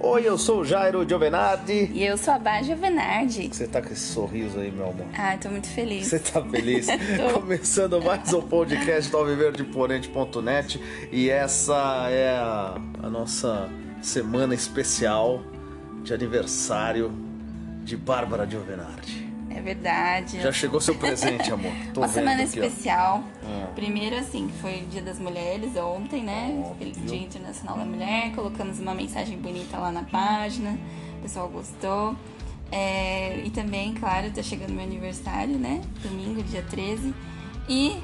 Oi, eu sou o Jairo Giovenardi. E eu sou a Bá Giovenardi. Você tá com esse sorriso aí, meu amor? Ah, tô muito feliz. Você tá feliz? Começando mais um podcast do alviverdeimponente.net e essa é a, a nossa semana especial de aniversário de Bárbara Giovenardi. É verdade. Já chegou seu presente, amor. Tô Uma semana aqui, especial. Ah. Primeiro, assim, foi o Dia das Mulheres ontem, né? Óbvio. Dia Internacional da Mulher. Colocamos uma mensagem bonita lá na página. O pessoal gostou. É, e também, claro, tá chegando meu aniversário, né? Domingo, dia 13. E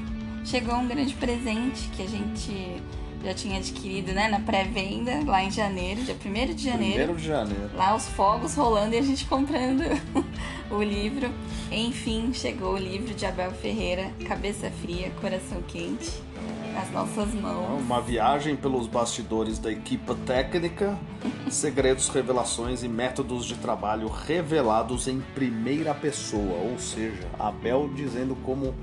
chegou um grande presente que a gente já tinha adquirido, né, na pré-venda lá em janeiro, dia 1 de janeiro. 1 de janeiro. Lá os fogos rolando e a gente comprando o livro. Enfim, chegou o livro de Abel Ferreira, Cabeça Fria, Coração Quente, nas nossas mãos. Uma viagem pelos bastidores da equipe técnica, segredos, revelações e métodos de trabalho revelados em primeira pessoa, ou seja, Abel dizendo como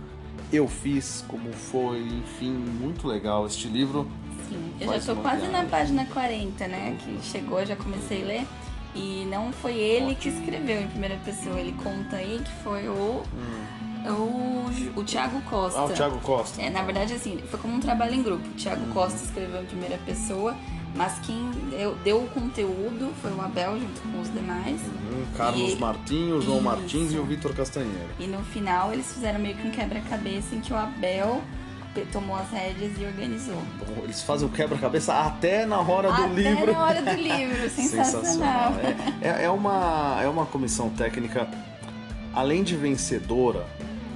eu fiz, como foi, enfim, muito legal este livro. Sim, eu já tô quase viagem. na página 40, né? Que chegou, já comecei a ler. E não foi ele que escreveu em primeira pessoa, ele conta aí que foi o. Hum. O, o Thiago Costa. Ah, o Thiago Costa. É, na verdade, assim, foi como um trabalho em grupo. O Thiago hum. Costa escreveu em primeira pessoa, mas quem deu, deu o conteúdo foi o Abel junto com os demais. Hum, Carlos e, Martins, o João isso. Martins e o Vitor Castanheira. E no final eles fizeram meio que um quebra-cabeça em que o Abel tomou as rédeas e organizou. Eles fazem o quebra-cabeça até na hora até do livro. Até na hora do livro, sensacional. sensacional. É, é, uma, é uma comissão técnica, além de vencedora,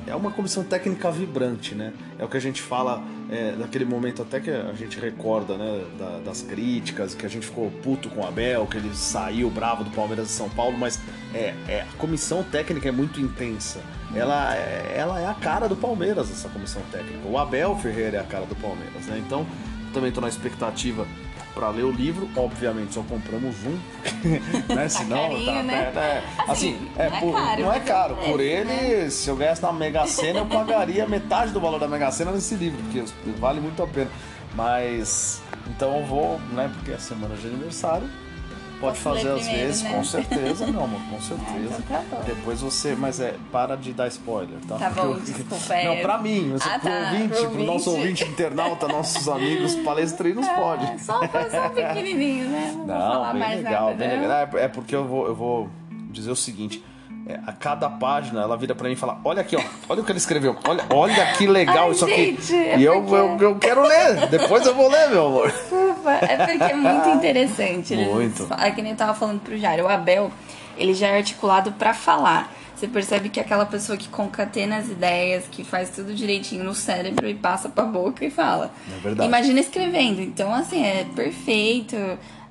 é uma comissão técnica vibrante, né? É o que a gente fala é, naquele momento até que a gente recorda, né, da, das críticas, que a gente ficou puto com o Abel, que ele saiu bravo do Palmeiras de São Paulo, mas é, é a comissão técnica é muito intensa. Ela, é, ela é a cara do Palmeiras, essa comissão técnica. O Abel Ferreira é a cara do Palmeiras, né? Então, também estou na expectativa para ler o livro. Obviamente, só compramos um, né? Tá Senão, carinho, tá, né? é, é, assim, assim, é, não, por, é caro, não é caro. Por ele, né? se eu ganhasse na Mega Sena, eu pagaria metade do valor da Mega Sena nesse livro, porque vale muito a pena. Mas, então eu vou, né? Porque é semana de aniversário Pode fazer às vezes, né? com certeza, meu amor, com certeza. Ah, então tá Depois você, mas é, para de dar spoiler, tá? Tá bom, desculpa. É... Não, pra mim, mas ah, pro tá, ouvinte, pro, pro nosso ouvinte internauta, nossos amigos palestrinos, é, pode. Só, só pequenininho, né? Não, Não bem legal, nada, bem legal. É, é porque eu vou, eu vou dizer o seguinte é, a cada página ela vira para mim e fala: Olha aqui, ó, olha o que ele escreveu, olha, olha que legal Ai, isso gente, aqui. É e eu, eu, eu, quero ler, depois eu vou ler, meu amor. Desculpa, é porque é muito interessante. Eles, muito. É que nem eu tava falando pro Jairo, o Abel, ele já é articulado para falar. Você percebe que é aquela pessoa que concatena as ideias, que faz tudo direitinho no cérebro e passa pra boca e fala. É verdade. Imagina escrevendo. Então, assim, é perfeito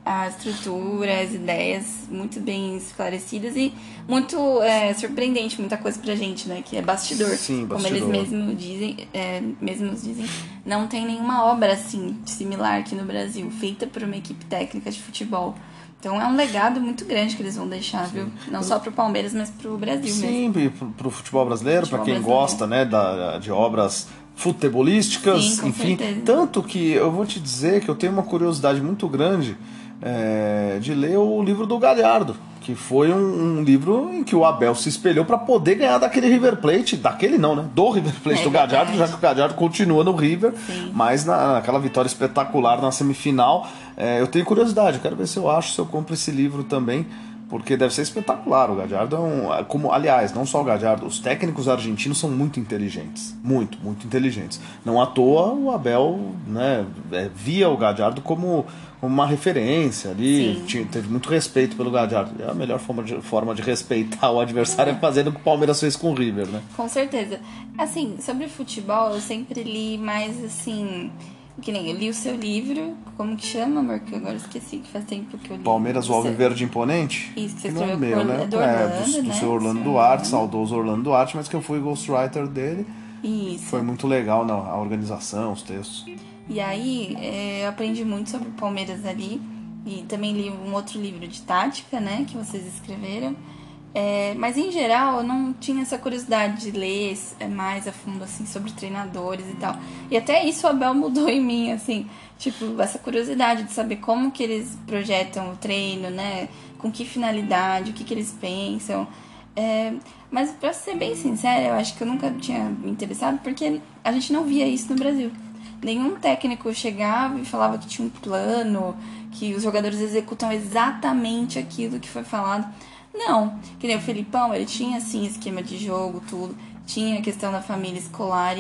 a estrutura, as ideias muito bem esclarecidas e muito é, surpreendente, muita coisa pra gente, né? Que é bastidor. Sim, bastidor. Como eles mesmos dizem, é, mesmos dizem, não tem nenhuma obra assim, similar aqui no Brasil, feita por uma equipe técnica de futebol. Então é um legado muito grande que eles vão deixar, Sim. viu? Não só pro Palmeiras, mas pro Brasil Sim, mesmo. Sim, pro futebol brasileiro, para quem brasileiro. gosta, né, da, de obras futebolísticas, Sim, enfim. Certeza. Tanto que eu vou te dizer que eu tenho uma curiosidade muito grande é, de ler o livro do Galhardo, que foi um, um livro em que o Abel se espelhou para poder ganhar daquele River Plate, daquele não, né? Do River Plate é do Galhardo, já que o Galhardo continua no River, Sim. mas na, naquela vitória espetacular na semifinal. É, eu tenho curiosidade, quero ver se eu acho, se eu compro esse livro também porque deve ser espetacular. O Gadiardo é um. Como, aliás, não só o Gadiardo, os técnicos argentinos são muito inteligentes. Muito, muito inteligentes. Não à toa o Abel né, é, via o Gadiardo como uma referência ali. Tinha, teve muito respeito pelo Gadiardo. É a melhor forma de, forma de respeitar o adversário é, é fazendo o que o Palmeiras fez com o River, né? Com certeza. Assim, sobre futebol, eu sempre li mais assim que nem eu li o seu livro, como que chama, amor? Que agora esqueci, que faz tempo que eu li. Palmeiras, o Alviverde Imponente? Isso, que você não é meu, né? É, do, Orlando, é, do, do né? seu Orlando Duarte, saudoso Orlando Duarte, mas que eu fui ghostwriter dele. Isso. Foi muito legal na, a organização, os textos. E aí, é, eu aprendi muito sobre o Palmeiras ali. E também li um outro livro de tática, né? Que vocês escreveram. É, mas em geral eu não tinha essa curiosidade de ler é, mais a fundo assim sobre treinadores e tal. E até isso o Abel mudou em mim, assim, tipo, essa curiosidade de saber como que eles projetam o treino, né? Com que finalidade, o que, que eles pensam. É, mas pra ser bem sincera, eu acho que eu nunca tinha me interessado porque a gente não via isso no Brasil. Nenhum técnico chegava e falava que tinha um plano, que os jogadores executam exatamente aquilo que foi falado. Não, que nem o Felipão, ele tinha sim esquema de jogo, tudo, tinha a questão da família escolar,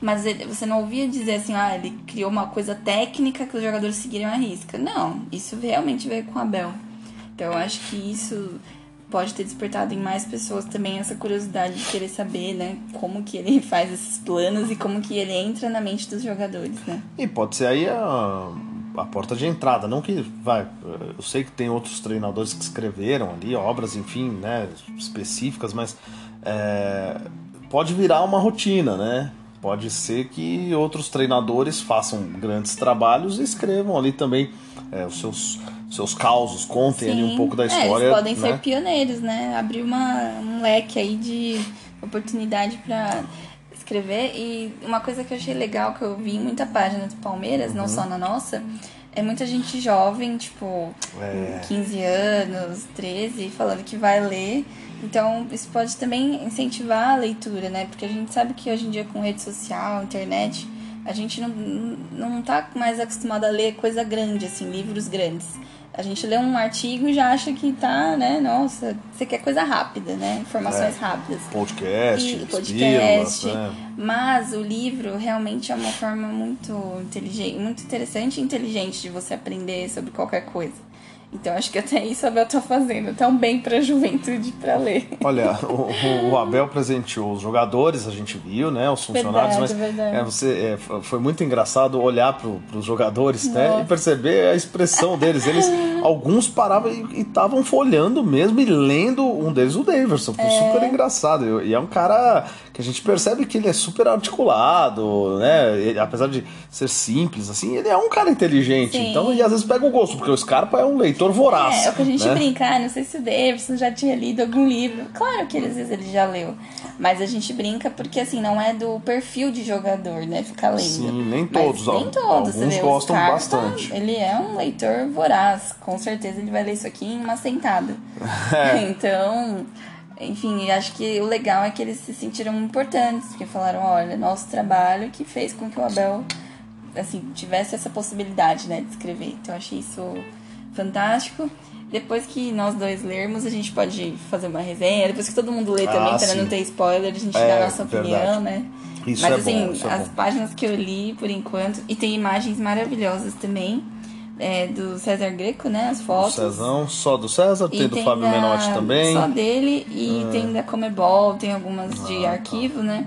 mas ele, você não ouvia dizer assim, ah, ele criou uma coisa técnica que os jogadores seguiriam a risca. Não, isso realmente veio com o Abel. Então eu acho que isso pode ter despertado em mais pessoas também essa curiosidade de querer saber, né, como que ele faz esses planos e como que ele entra na mente dos jogadores, né? E pode ser aí a a porta de entrada. Não que vai. Eu sei que tem outros treinadores que escreveram ali obras, enfim, né, específicas, mas é, pode virar uma rotina, né? Pode ser que outros treinadores façam grandes trabalhos e escrevam ali também é, os seus seus causos, contem Sim. ali um pouco da história. É, eles podem né? ser pioneiros, né? Abrir uma, um leque aí de oportunidade para escrever. E uma coisa que eu achei legal, que eu vi em muita página do Palmeiras, uhum. não só na nossa, é muita gente jovem, tipo, é. 15 anos, 13, falando que vai ler. Então, isso pode também incentivar a leitura, né? Porque a gente sabe que hoje em dia, com rede social, internet, a gente não, não tá mais acostumado a ler coisa grande, assim, livros grandes. A gente lê um artigo e já acha que tá, né? Nossa, você quer coisa rápida, né? Informações é. rápidas. Podcast, e, podcast. né? Mas o livro realmente é uma forma muito inteligente, muito interessante e inteligente de você aprender sobre qualquer coisa. Então acho que até isso a Abel tá fazendo, tão bem pra juventude para ler. Olha, o, o, Abel presenteou os jogadores, a gente viu, né? Os funcionários, verdade, mas verdade. É, você, é, foi muito engraçado olhar pro, pros jogadores, né? E perceber a expressão deles. Eles, alguns paravam e estavam folhando mesmo e lendo um deles, o Daverson. Foi é. super engraçado. E é um cara que a gente percebe que ele é super articulado, né? Ele, apesar de ser simples, assim, ele é um cara inteligente. Sim. Então, e às vezes pega o gosto, porque o Scarpa é um leitor voraz. É, é o que a gente né? brincar, ah, não sei se o Davidson já tinha lido algum livro. Claro que às vezes ele já leu. Mas a gente brinca porque, assim, não é do perfil de jogador, né? Ficar lendo. Sim, nem todos. Mas nem todos. Alguns gostam bastante. Ele é um leitor voraz. Com certeza ele vai ler isso aqui em uma sentada. É. então enfim, acho que o legal é que eles se sentiram importantes, porque falaram, olha, nosso trabalho que fez com que o Abel assim, tivesse essa possibilidade, né, de escrever. Então achei isso fantástico. Depois que nós dois lermos, a gente pode fazer uma resenha. Depois que todo mundo lê também, ah, para não ter spoiler, a gente é, dá a nossa verdade. opinião, né? Isso Mas é assim, bom, as é páginas que eu li por enquanto, e tem imagens maravilhosas também é, do César Greco, né? As fotos. Cezão, só do César, tem do Fábio da, Menotti também. Só dele e é. tem da Comebol, tem algumas ah, de tá. arquivo, tá. né?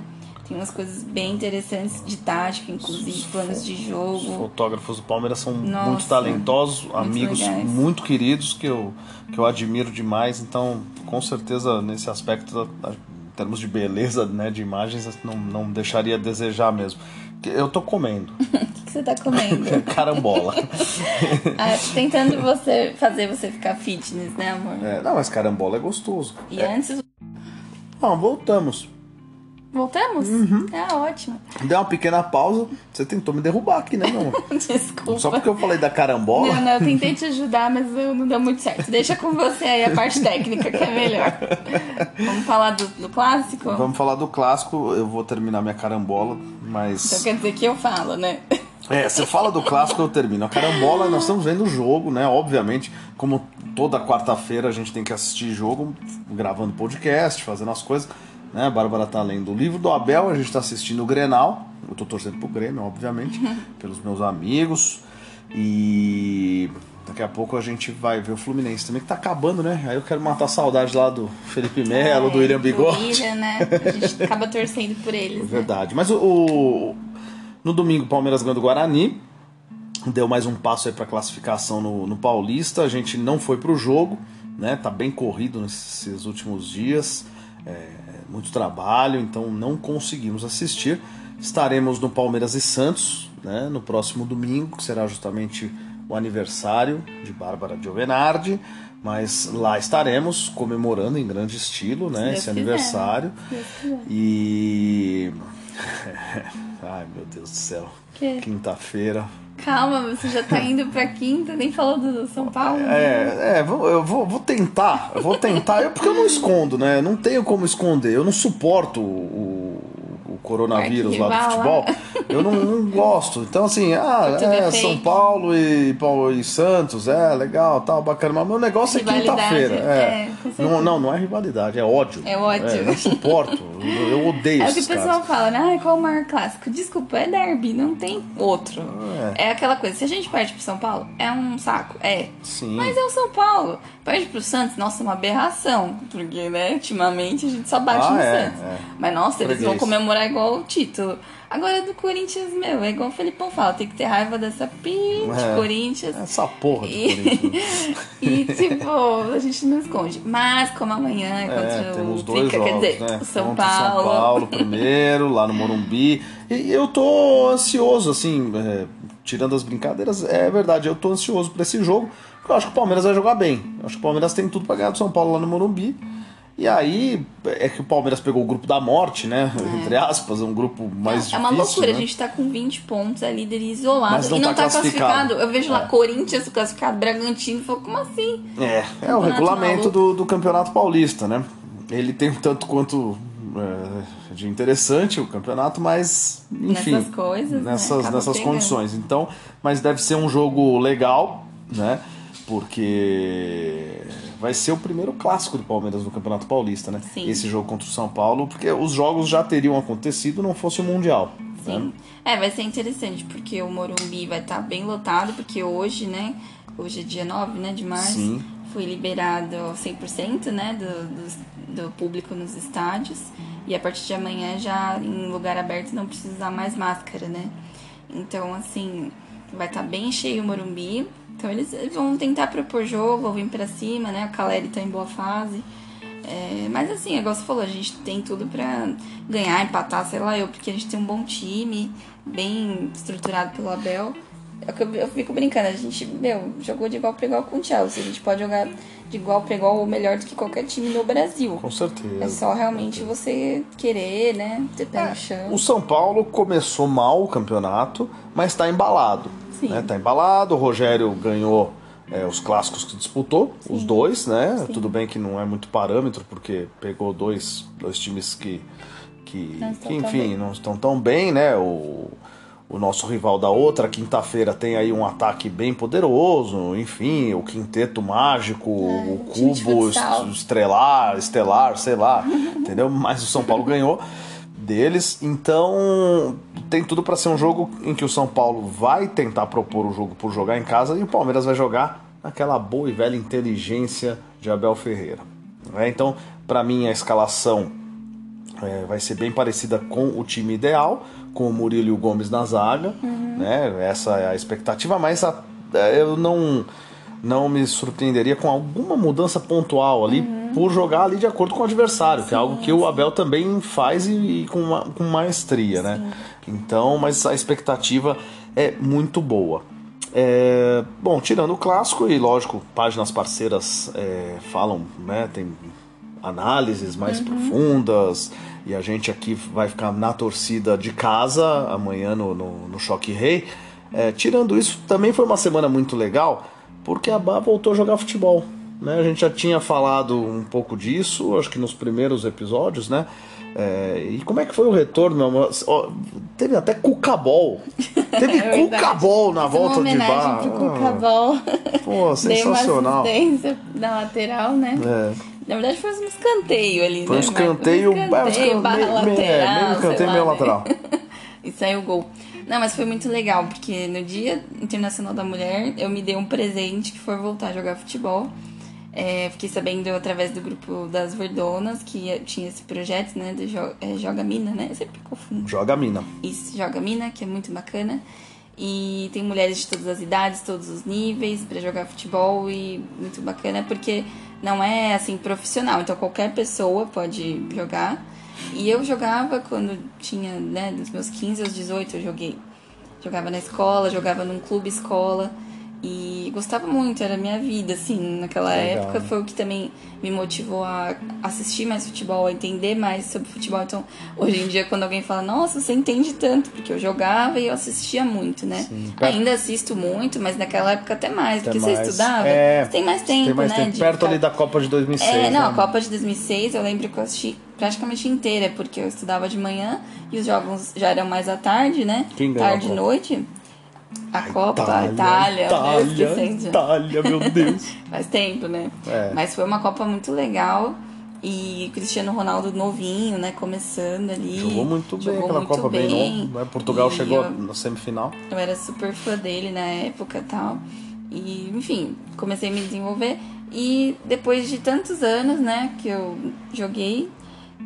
Tem umas coisas bem interessantes de tática, inclusive, planos de jogo. Os fotógrafos do Palmeiras são Nossa, muito talentosos, muito amigos legais. muito queridos que eu, que eu admiro demais. Então, com certeza, nesse aspecto, em termos de beleza né, de imagens, não, não deixaria a desejar mesmo. Eu tô comendo. que você tá comendo? Carambola. ah, tentando você fazer você ficar fitness, né, amor? É, não, mas carambola é gostoso. E é. antes. Não, voltamos. Voltamos? Uhum. Ah, ótimo. Deu uma pequena pausa. Você tentou me derrubar aqui, né, meu amor? Desculpa. Só porque eu falei da carambola? Não, não, eu tentei te ajudar, mas não deu muito certo. Deixa com você aí a parte técnica, que é melhor. Vamos falar do, do clássico? Vamos falar do clássico. Eu vou terminar minha carambola, mas. Então quer dizer que eu falo, né? É, você fala do clássico, eu termino. A carambola, nós estamos vendo o jogo, né? Obviamente, como toda quarta-feira a gente tem que assistir jogo, gravando podcast, fazendo as coisas. Né? A Bárbara tá lendo o livro do Abel, a gente está assistindo o Grenal. Eu tô torcendo pro Grêmio, obviamente, pelos meus amigos. E daqui a pouco a gente vai ver o Fluminense também, que tá acabando, né? Aí eu quero matar a saudade lá do Felipe Melo, é, do William Bigode. William, né? A gente acaba torcendo por eles. Né? Verdade. Né? Mas o, o, no domingo, o Palmeiras ganhou do Guarani. Deu mais um passo aí para classificação no, no Paulista. A gente não foi pro jogo, né? Tá bem corrido nesses últimos dias. É, muito trabalho, então não conseguimos assistir. Estaremos no Palmeiras e Santos né, no próximo domingo, que será justamente o aniversário de Bárbara Giovenardi, mas lá estaremos comemorando em grande estilo, né, esse aniversário. E ai meu Deus do céu, quinta-feira. Calma, você já tá indo pra quinta, nem falou do São Paulo. É, é, eu vou, vou tentar, eu vou tentar, eu, porque eu não escondo, né? Não tenho como esconder, eu não suporto o, coronavírus lá do futebol, eu não, não, gosto. Então, assim, ah, é, São Paulo e, Paulo e Santos, é legal, tal, bacana. Mas meu negócio é quinta-feira. É. é não, não, não é rivalidade, é ódio. É ódio. É, eu não suporto. eu, eu odeio É o que o pessoal fala, né? Ah, qual o maior clássico? Desculpa, é derby, não tem outro. É. é aquela coisa, se a gente perde pro São Paulo, é um saco. É. Sim. Mas é o São Paulo. Perde pro Santos, nossa, é uma aberração. Porque, né, ultimamente a gente só bate ah, no é, Santos. É. Mas, nossa, eles vão comemorar igual o título. Agora do Corinthians, meu, é igual o Felipão fala, tem que ter raiva dessa pinche é, Corinthians. Essa porra de Corinthians. e, tipo, a gente não esconde. Mas, como amanhã é contra temos o dois Fica, jogos, quer dizer, né? São contra Paulo. São Paulo primeiro, lá no Morumbi. E eu tô ansioso, assim, é, tirando as brincadeiras, é verdade, eu tô ansioso pra esse jogo, porque eu acho que o Palmeiras vai jogar bem. Eu acho que o Palmeiras tem tudo pra ganhar do São Paulo lá no Morumbi. E aí é que o Palmeiras pegou o grupo da morte, né? É. Entre aspas, um grupo mais é, difícil. É uma loucura, né? a gente tá com 20 pontos, é líder isolado Mas não e não tá, tá classificado. classificado. Eu vejo é. lá Corinthians classificado, Bragantino, falou, como assim? É, é o regulamento do, do Campeonato Paulista, né? Ele tem um tanto quanto é, de interessante o campeonato, mas enfim. Nessas coisas, nessas, né? nessas condições. Então, mas deve ser um jogo legal, né? Porque vai ser o primeiro clássico do Palmeiras no Campeonato Paulista, né? Sim. Esse jogo contra o São Paulo, porque os jogos já teriam acontecido não fosse o Mundial. Sim. Né? É, vai ser interessante, porque o Morumbi vai estar tá bem lotado, porque hoje, né? Hoje é dia 9 né, de março. Sim. Foi liberado 100% né, do, do, do público nos estádios. E a partir de amanhã, já em lugar aberto, não precisa usar mais máscara, né? Então, assim, vai estar tá bem cheio o Morumbi. Então eles vão tentar propor jogo, vão vir pra cima, né? A Caleri tá em boa fase. É, mas assim, igual você falou, a gente tem tudo pra ganhar, empatar, sei lá eu, porque a gente tem um bom time, bem estruturado pelo Abel. É eu, eu fico brincando, a gente, meu, jogou de igual pra igual com o Chelsea. A gente pode jogar de igual para igual ou melhor do que qualquer time no Brasil. Com certeza. É só realmente você querer, né, ter pé é, no chão. O São Paulo começou mal o campeonato, mas está embalado. Sim. Né? Tá embalado, o Rogério ganhou é, os clássicos que disputou, Sim. os dois, né? Sim. Tudo bem que não é muito parâmetro, porque pegou dois, dois times que, que, que enfim, não estão tão bem, né? O, o nosso rival da outra quinta-feira tem aí um ataque bem poderoso, enfim, o quinteto mágico, é, o cubo estrelar, estelar, sei lá, entendeu? Mas o São Paulo ganhou deles. Então tem tudo para ser um jogo em que o São Paulo vai tentar propor o jogo por jogar em casa e o Palmeiras vai jogar naquela boa e velha inteligência de Abel Ferreira. É, então, para mim, a escalação é, vai ser bem parecida com o time ideal, com o Murilo e o Gomes na zaga. Uhum. Né? Essa é a expectativa, mas a, é, eu não, não me surpreenderia com alguma mudança pontual ali. Uhum por jogar ali de acordo com o adversário, sim, que é algo que o Abel também faz e, e com, uma, com maestria, né? Então, mas a expectativa é muito boa. É, bom, tirando o clássico, e lógico, páginas parceiras é, falam, né? Tem análises mais uhum. profundas, e a gente aqui vai ficar na torcida de casa amanhã no, no, no Choque Rei. É, tirando isso, também foi uma semana muito legal, porque a Bá voltou a jogar futebol. Né? A gente já tinha falado um pouco disso, acho que nos primeiros episódios, né? É, e como é que foi o retorno? Oh, teve até Cucabol. Teve é Cucabol na volta de bar. Pro Cucabol. Pô, sensacional. Na lateral, né? É. Na verdade foi um escanteio ali, foi né? Um escanteio, um escanteio, é, barra meio, lateral. Meio, meio escanteio, meio né? lateral. e saiu o gol. Não, mas foi muito legal, porque no Dia Internacional da Mulher eu me dei um presente que foi voltar a jogar futebol. É, fiquei sabendo através do grupo das Verdonas que tinha esse projeto, né? Do jo é, Joga Mina, né? Eu sempre confundo. Joga Mina. Isso, Joga Mina, que é muito bacana. E tem mulheres de todas as idades, todos os níveis para jogar futebol e muito bacana porque não é assim profissional, então qualquer pessoa pode jogar. E eu jogava quando tinha, né, dos meus 15 aos 18 eu joguei. Jogava na escola, jogava num clube escola. E gostava muito, era a minha vida, assim, naquela Legal. época. Foi o que também me motivou a assistir mais futebol, a entender mais sobre futebol. Então, hoje em dia, quando alguém fala, nossa, você entende tanto, porque eu jogava e eu assistia muito, né? Sim. Ainda assisto muito, mas naquela época até mais, até porque mais. você estudava, é, você tem mais tempo, tem mais né? Tempo. Perto ficar... ali da Copa de 2006. É, não, né? a Copa de 2006 eu lembro que eu assisti praticamente inteira, porque eu estudava de manhã e os jogos já eram mais à tarde, né? Quem Tarde e noite. A Copa, Itália, Itália, Itália, né? Itália, meu Deus. Faz tempo, né? É. Mas foi uma Copa muito legal. E Cristiano Ronaldo novinho, né? Começando ali. Jogou muito bem jogou aquela muito Copa bem, bem novo. Né? Portugal e chegou eu, na semifinal. Eu era super fã dele na época e tal. E, enfim, comecei a me desenvolver. E depois de tantos anos, né, que eu joguei,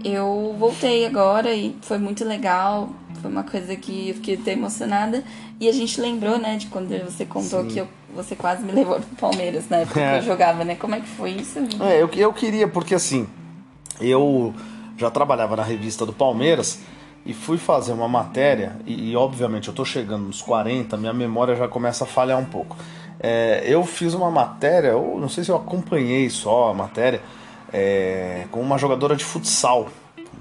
eu voltei agora e foi muito legal. Foi uma coisa que eu fiquei até emocionada. E a gente lembrou, né, de quando você contou Sim. que eu, você quase me levou pro Palmeiras na época é. que eu jogava, né? Como é que foi isso? É, eu, eu queria, porque assim, eu já trabalhava na revista do Palmeiras e fui fazer uma matéria, e, e obviamente eu tô chegando nos 40, minha memória já começa a falhar um pouco. É, eu fiz uma matéria, eu não sei se eu acompanhei só a matéria, é, com uma jogadora de futsal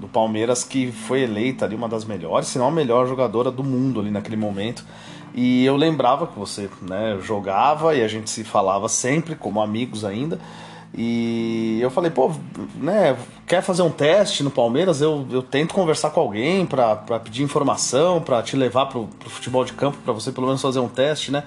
do Palmeiras que foi eleita ali uma das melhores, se não a melhor jogadora do mundo ali naquele momento. E eu lembrava que você né, jogava e a gente se falava sempre como amigos ainda. E eu falei, pô, né, quer fazer um teste no Palmeiras? Eu, eu tento conversar com alguém para pedir informação, para te levar pro, pro futebol de campo, para você pelo menos fazer um teste, né?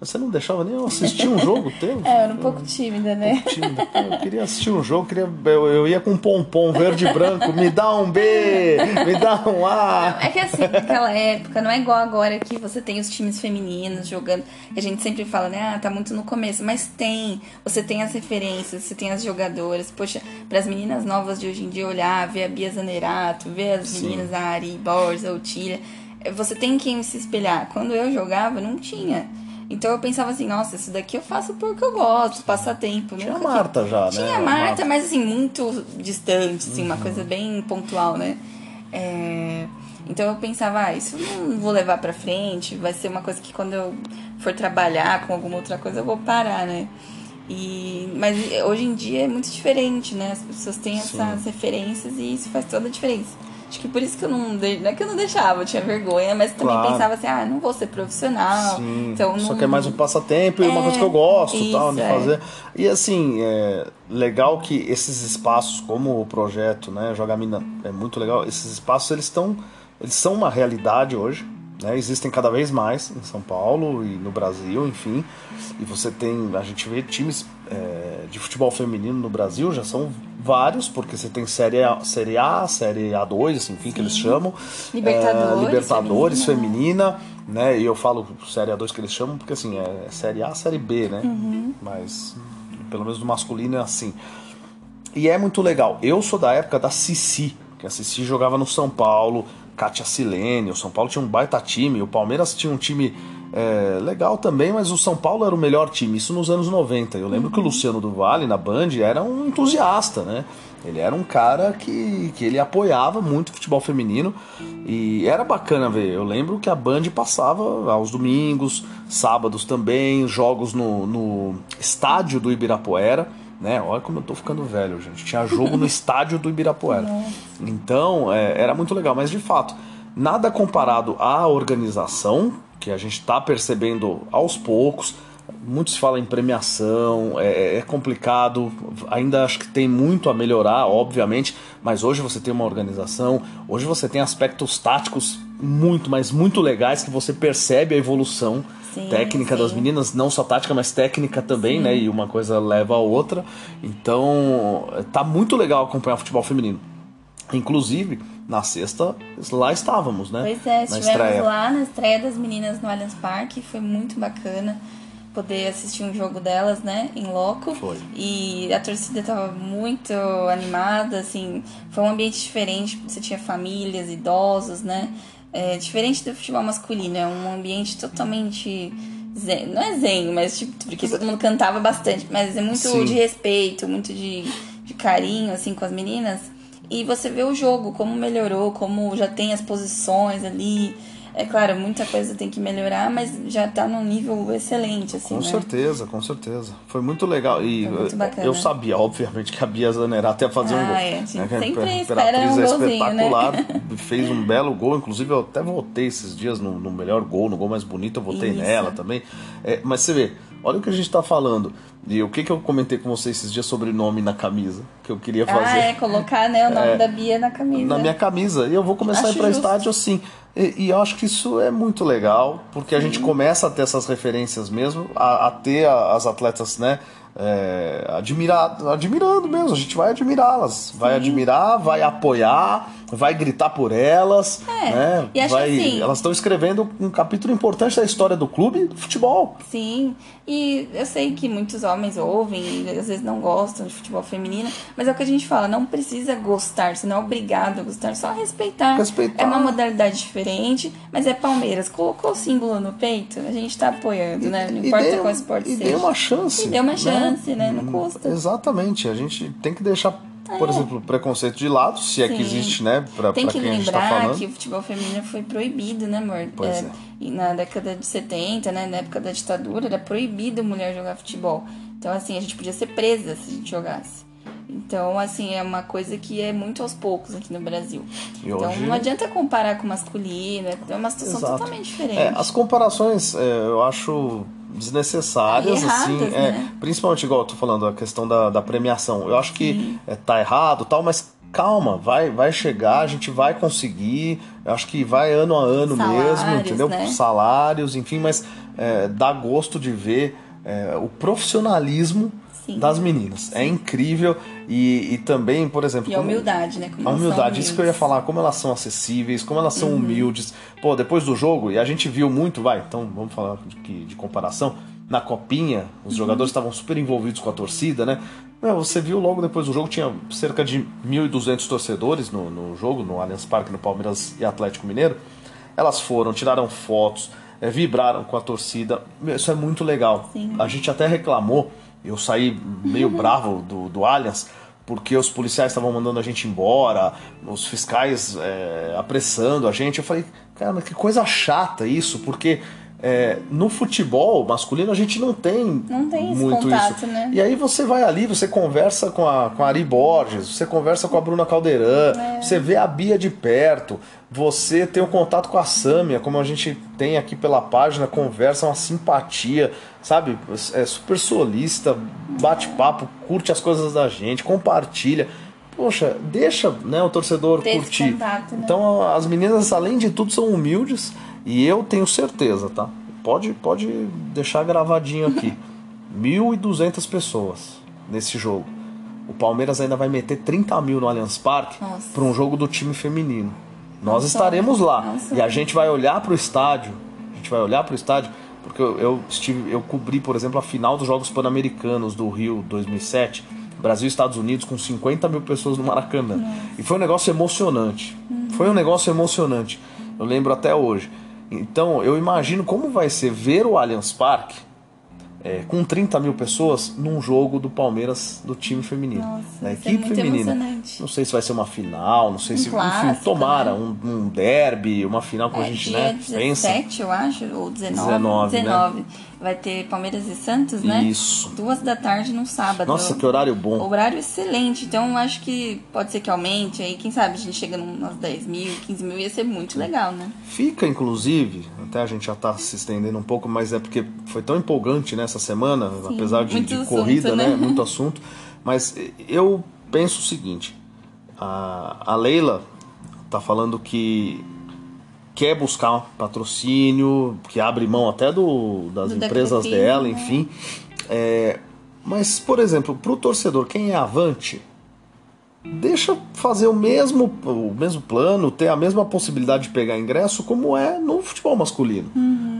Você não deixava nem eu assistir um jogo teu? É, eu era um pouco tímida, né? Um pouco tímida. Eu queria assistir um jogo, queria, eu, eu ia com um pompom verde e branco, me dá um B, me dá um A. É que assim, naquela época, não é igual agora que você tem os times femininos jogando. E a gente sempre fala, né? Ah, tá muito no começo. Mas tem. Você tem as referências, você tem as jogadoras. Poxa, para as meninas novas de hoje em dia olhar, ver a Bia Zanerato, ver as Sim. meninas, a Ari Borges, a Otília. Você tem quem se espelhar. Quando eu jogava, não tinha. Então eu pensava assim, nossa, isso daqui eu faço porque eu gosto, passatempo. Tinha a Marta que... já, né? Tinha a Marta, mas assim, muito distante, assim, uhum. uma coisa bem pontual, né? É... Então eu pensava, ah, isso eu não vou levar pra frente, vai ser uma coisa que quando eu for trabalhar com alguma outra coisa eu vou parar, né? E, mas hoje em dia é muito diferente, né? As pessoas têm essas referências e isso faz toda a diferença. Acho que por isso que eu não. Não é que eu não deixava, eu tinha vergonha, mas também claro. pensava assim, ah, não vou ser profissional. Sim. Então não... Só que é mais um passatempo e é, uma coisa que eu gosto isso, tal, de é. fazer. E assim, é legal que esses espaços, como o projeto, né, Joga Mina é muito legal, esses espaços eles estão. Eles são uma realidade hoje. Né? Existem cada vez mais em São Paulo e no Brasil, enfim. E você tem, a gente vê times é, de futebol feminino no Brasil, já são vários, porque você tem Série A, série A Série A2, assim, enfim, Sim. que eles chamam. Libertadores. É, Libertadores feminina. feminina. né? E eu falo Série A2 que eles chamam, porque assim, é Série A, Série B, né? Uhum. Mas pelo menos no masculino é assim. E é muito legal. Eu sou da época da Cici, que a Cici jogava no São Paulo, Kátia Silene, o São Paulo tinha um baita time, o Palmeiras tinha um time é, legal também, mas o São Paulo era o melhor time, isso nos anos 90. Eu lembro que o Luciano do Vale, na Band, era um entusiasta, né? Ele era um cara que, que ele apoiava muito o futebol feminino e era bacana ver. Eu lembro que a Band passava aos domingos, sábados também, jogos no, no estádio do Ibirapuera né? Olha como eu tô ficando velho, gente. Tinha jogo no estádio do Ibirapuera. Então, é, era muito legal. Mas, de fato, nada comparado à organização, que a gente está percebendo aos poucos. Muito se fala em premiação, é, é, complicado, ainda acho que tem muito a melhorar, obviamente, mas hoje você tem uma organização, hoje você tem aspectos táticos muito, mas muito legais que você percebe a evolução sim, técnica sim. das meninas, não só tática, mas técnica também, sim. né? E uma coisa leva a outra. Então, tá muito legal acompanhar o futebol feminino. Inclusive, na sexta, lá estávamos, né? Pois é, estivemos estreia. lá na estreia das meninas no Allianz Parque, foi muito bacana poder assistir um jogo delas, né, em loco. Foi. E a torcida estava muito animada, assim, foi um ambiente diferente, você tinha famílias, idosos, né? É, diferente do futebol masculino, é um ambiente totalmente zen, não é zen, mas tipo, porque todo mundo cantava bastante, mas é muito Sim. de respeito, muito de, de carinho, assim, com as meninas. E você vê o jogo, como melhorou, como já tem as posições ali. É claro, muita coisa tem que melhorar, mas já tá num nível excelente, assim, Com né? certeza, com certeza. Foi muito legal. E muito bacana. eu sabia, obviamente, que a Bia Zanerato ia fazer um Ah, gol. é, a gente Né, a sempre Imperatriz espera um é golzinho, né? espetacular, fez um belo gol. Inclusive, eu até votei esses dias no, no melhor gol, no gol mais bonito, eu votei Isso. nela também. É, mas você vê, olha o que a gente tá falando. E o que, que eu comentei com você esses dias sobre nome na camisa, que eu queria fazer. Ah, é, colocar né, o nome da Bia na camisa. na minha camisa. E eu vou começar a ir Acho pra justo. estádio assim. E, e eu acho que isso é muito legal, porque a gente começa a ter essas referências mesmo, a, a ter a- as atletas, né? É, admirar, admirando mesmo, a gente vai admirá-las, vai admirar, vai apoiar, vai gritar por elas, É, né? e acho vai, assim- elas estão escrevendo um capítulo importante da história do clube e do futebol. Sim, e eu sei que muitos homens ouvem e às vezes não gostam de futebol feminino, mas é o que a gente fala, não precisa gostar, você não é obrigado a gostar, só respeitar. Respeitar. É uma modalidade diferente, mas é Palmeiras. Colocou o símbolo no peito, a gente tá apoiando, né? Não E importa dê- qual esporte e seja. dê uma chance. E dê uma né? Chance, né? Não custa. Exatamente, a gente tem que deixar, por É. exemplo, o preconceito de lado, se é que Sim. existe, né? Pra, Tem pra que quem a gente tá lembrar falando. que o futebol feminino foi proibido, né, amor? Pois é. E na década de 70, né, na época da ditadura, era proibido mulher jogar futebol. Então, assim, a gente podia ser presa se a gente jogasse. Então, assim, é uma coisa que é muito aos poucos aqui no Brasil. E então, hoje- não adianta comparar com masculino, é uma situação Exato. totalmente diferente. É, as comparações é, eu acho desnecessárias, erradas, assim, é, né? principalmente igual eu tô falando, a questão da, da premiação. Eu acho que é, tá errado tal, mas calma, vai, vai chegar, a gente vai conseguir. Eu acho que vai ano a ano mesmo, Salários, entendeu? né? Salários, enfim, mas é, dá gosto de ver é, o profissionalismo Sim. das meninas. É incrível e, e também, por exemplo, E a humildade, né? Como a humildade, isso que eu ia falar, como elas são acessíveis, como elas são Uhum. humildes. Pô, depois do jogo, e a gente viu muito, vai, então vamos falar de, de comparação. Na copinha, os Uhum. jogadores estavam super envolvidos com a torcida, né? Você viu logo depois do jogo, tinha cerca de 1.200 torcedores no, no jogo, no Allianz Parque, no Palmeiras e Atlético Mineiro. Elas foram, tiraram fotos, eh, vibraram com a torcida. Isso é muito legal. Sim. A gente até reclamou, eu saí meio bravo do, do Allianz, porque os policiais estavam mandando a gente embora, os fiscais é, apressando a gente. Eu falei, cara, mas que coisa chata isso, porque é, no futebol masculino a gente não tem, Não tem muito contato, isso. né? E aí você vai ali, você conversa com a, com a Ari Borges, você conversa com a Bruna Caldeirão, É. você vê a Bia de perto, você tem o contato com a Sâmia, como a gente tem aqui pela página, conversa, uma simpatia, sabe? É super solista, bate papo, curte as coisas da gente, compartilha. Poxa, deixa né, o torcedor Ter esse curtir. contato, né? Então as meninas, além de tudo, são humildes e eu tenho certeza, tá? Pode, pode deixar gravadinho aqui. 1.200 pessoas nesse jogo. O Palmeiras ainda vai meter 30 mil no Allianz Parque Nossa. para um jogo do time feminino. Nós Nossa. estaremos lá Nossa. e a gente vai olhar para o estádio. A gente vai olhar para o estádio porque eu, eu estive, eu cobri, por exemplo, a final dos Jogos Pan-Americanos do Rio 2007, Brasil e Estados Unidos com 50 mil pessoas no Maracanã. E foi um negócio emocionante. Foi um negócio emocionante. Eu lembro até hoje. Então eu imagino como vai ser ver o Allianz Parque é, com 30 mil pessoas num jogo do Palmeiras do time feminino. Nossa, da ser equipe muito feminina. emocionante. Não sei se vai ser uma final, não sei Um se. enfim, clássico, tomara, né? um, um derby, uma final como É, a gente né, pensa. 17, eu acho, ou 19. 19, né? 19. Vai ter Palmeiras e Santos, né? Isso. Duas da tarde no sábado. Nossa, que horário bom. Horário excelente, então acho que pode ser que aumente aí, quem sabe a gente chega umas 10 mil, 15 mil, ia ser muito legal, né? Fica, inclusive, até a gente já tá se estendendo um pouco, mas é porque foi tão empolgante nessa semana, apesar de, de assunto, corrida, né? né? Muito assunto. Mas eu penso o seguinte: a, a Leila tá falando que quer buscar patrocínio, que abre mão até do, das Do empresas Decrefim, dela, né? enfim. É, mas, por exemplo, pro torcedor, quem é avante, deixa fazer o mesmo, o mesmo plano, ter a mesma possibilidade de pegar ingresso como é no futebol masculino.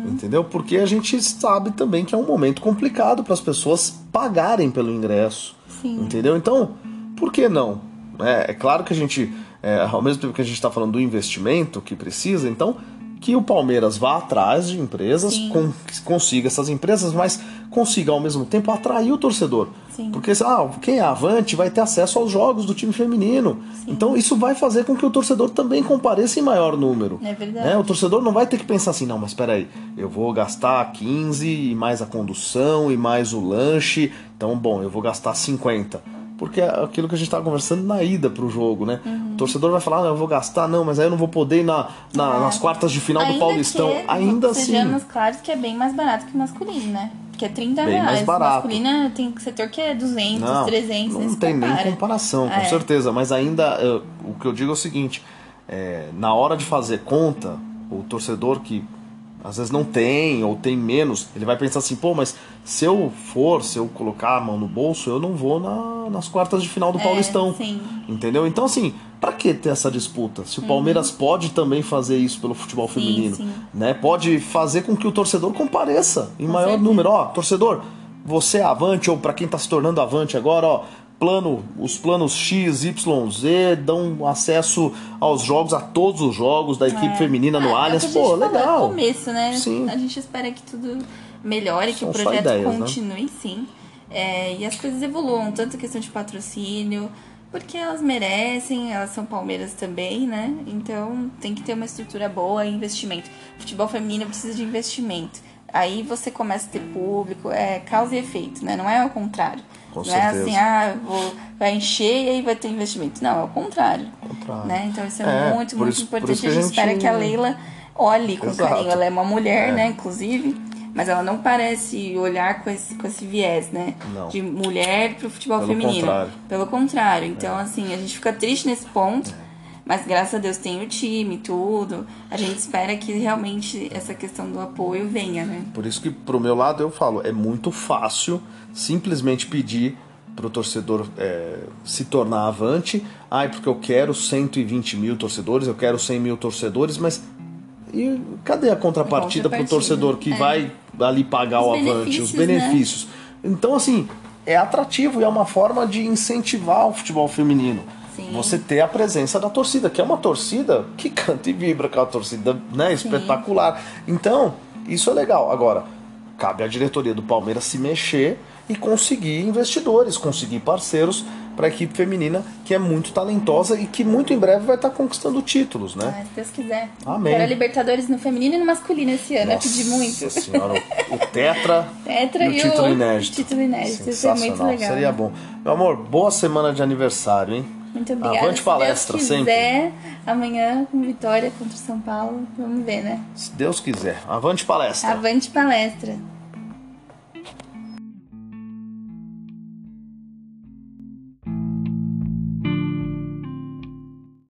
Entendeu? Porque a gente sabe também que é um momento complicado para as pessoas pagarem pelo ingresso. Sim. Entendeu? Então, por que não? É, é claro que a gente, é, ao mesmo tempo que a gente está falando do investimento que precisa, então que o Palmeiras vá atrás de empresas, com, consiga essas empresas, mas consiga ao mesmo tempo atrair o torcedor. Sim. Porque ah, quem é avante vai ter acesso aos jogos do time feminino. Sim. Então isso vai fazer com que o torcedor também compareça em maior número. É verdade. Né? O torcedor não vai ter que pensar assim, não, mas espera aí, eu vou gastar 15 e mais a condução e mais o lanche, então bom, eu vou gastar 50 porque é aquilo que a gente estava conversando na ida para o jogo, né? Uhum. O torcedor vai falar, não, eu vou gastar, não, mas aí eu não vou poder ir na, na é. nas quartas de final Ainda do Paulistão. Que, Ainda assim. Sejamos claros que é bem mais barato que o masculino, né? Que é 30 bem reais. Mais barato. Masculina tem setor que é 200, não, 300. Não tem compara. nem comparação, com é. certeza. Mas ainda, eu, o que eu digo é o seguinte: é, na hora de fazer conta, o torcedor que às vezes não tem ou tem menos, ele vai pensar assim, pô, mas se eu for, se eu colocar a mão no bolso, eu não vou na, nas quartas de final do é, Paulistão. Sim. Entendeu? Então, assim, para que ter essa disputa? Se o Palmeiras uhum. pode também fazer isso pelo futebol sim, feminino, sim. né? Pode fazer com que o torcedor compareça em com maior certeza. número. Ó, torcedor, você é avante ou para quem tá se tornando avante agora, ó, plano, os planos X, Y, Z dão acesso aos jogos, a todos os jogos da equipe é. feminina no é, Allianz. É Pô, legal. No começo, né? Sim. A gente espera que tudo melhore, São que o projeto ideias, continue, né? sim. É, e as coisas evoluam, tanto questão de patrocínio, porque elas merecem, elas são palmeiras também, né? Então tem que ter uma estrutura boa e investimento. futebol feminino precisa de investimento. Aí você começa a ter público, é causa e efeito, né? Não é o contrário. Com não certeza. é assim, ah, vou, vai encher e aí vai ter investimento. Não, é o contrário. contrário. Né? Então isso é, É, muito, muito isso- por importante. a gente espera que a Leila olhe com Exato. carinho. Ela é uma mulher, É. né, inclusive, mas ela não parece olhar com esse, com esse viés, né? Não. De mulher pro futebol Pelo feminino. contrário. Pelo contrário. Então, assim, a gente fica triste nesse ponto. Mas graças a Deus tem o time, tudo. A gente espera que realmente essa questão do apoio venha, né? Por isso que pro meu lado eu falo, é muito fácil simplesmente pedir pro torcedor é, se tornar avante. Ai, porque eu quero 120 mil torcedores, eu quero 100 mil torcedores, mas e cadê a contrapartida pro torcedor que é. vai ali pagar Os o avante, os benefícios? Então, assim, é atrativo e é uma forma de incentivar o futebol feminino. Sim. Você ter a presença da torcida, que é uma torcida que canta e vibra com a torcida, né? Espetacular. Então, isso é legal. Agora, cabe à diretoria do Palmeiras se mexer e conseguir investidores, conseguir parceiros para a equipe feminina, que é muito talentosa e que muito em breve vai estar conquistando títulos, né? Ah, se Deus quiser. Amém. Quero a Libertadores no feminino e no masculino esse ano. Eu pedi muito. Nossa senhora, o, Tetra, Tetra e o e título o inédito. título inédito. Isso é muito legal. Seria bom. Meu amor, boa semana de aniversário, hein? Muito obrigada. Avante palestra, Se Deus sempre. quiser, amanhã com vitória contra o São Paulo, vamos ver, né? Se Deus quiser. Avante palestra. Avante palestra.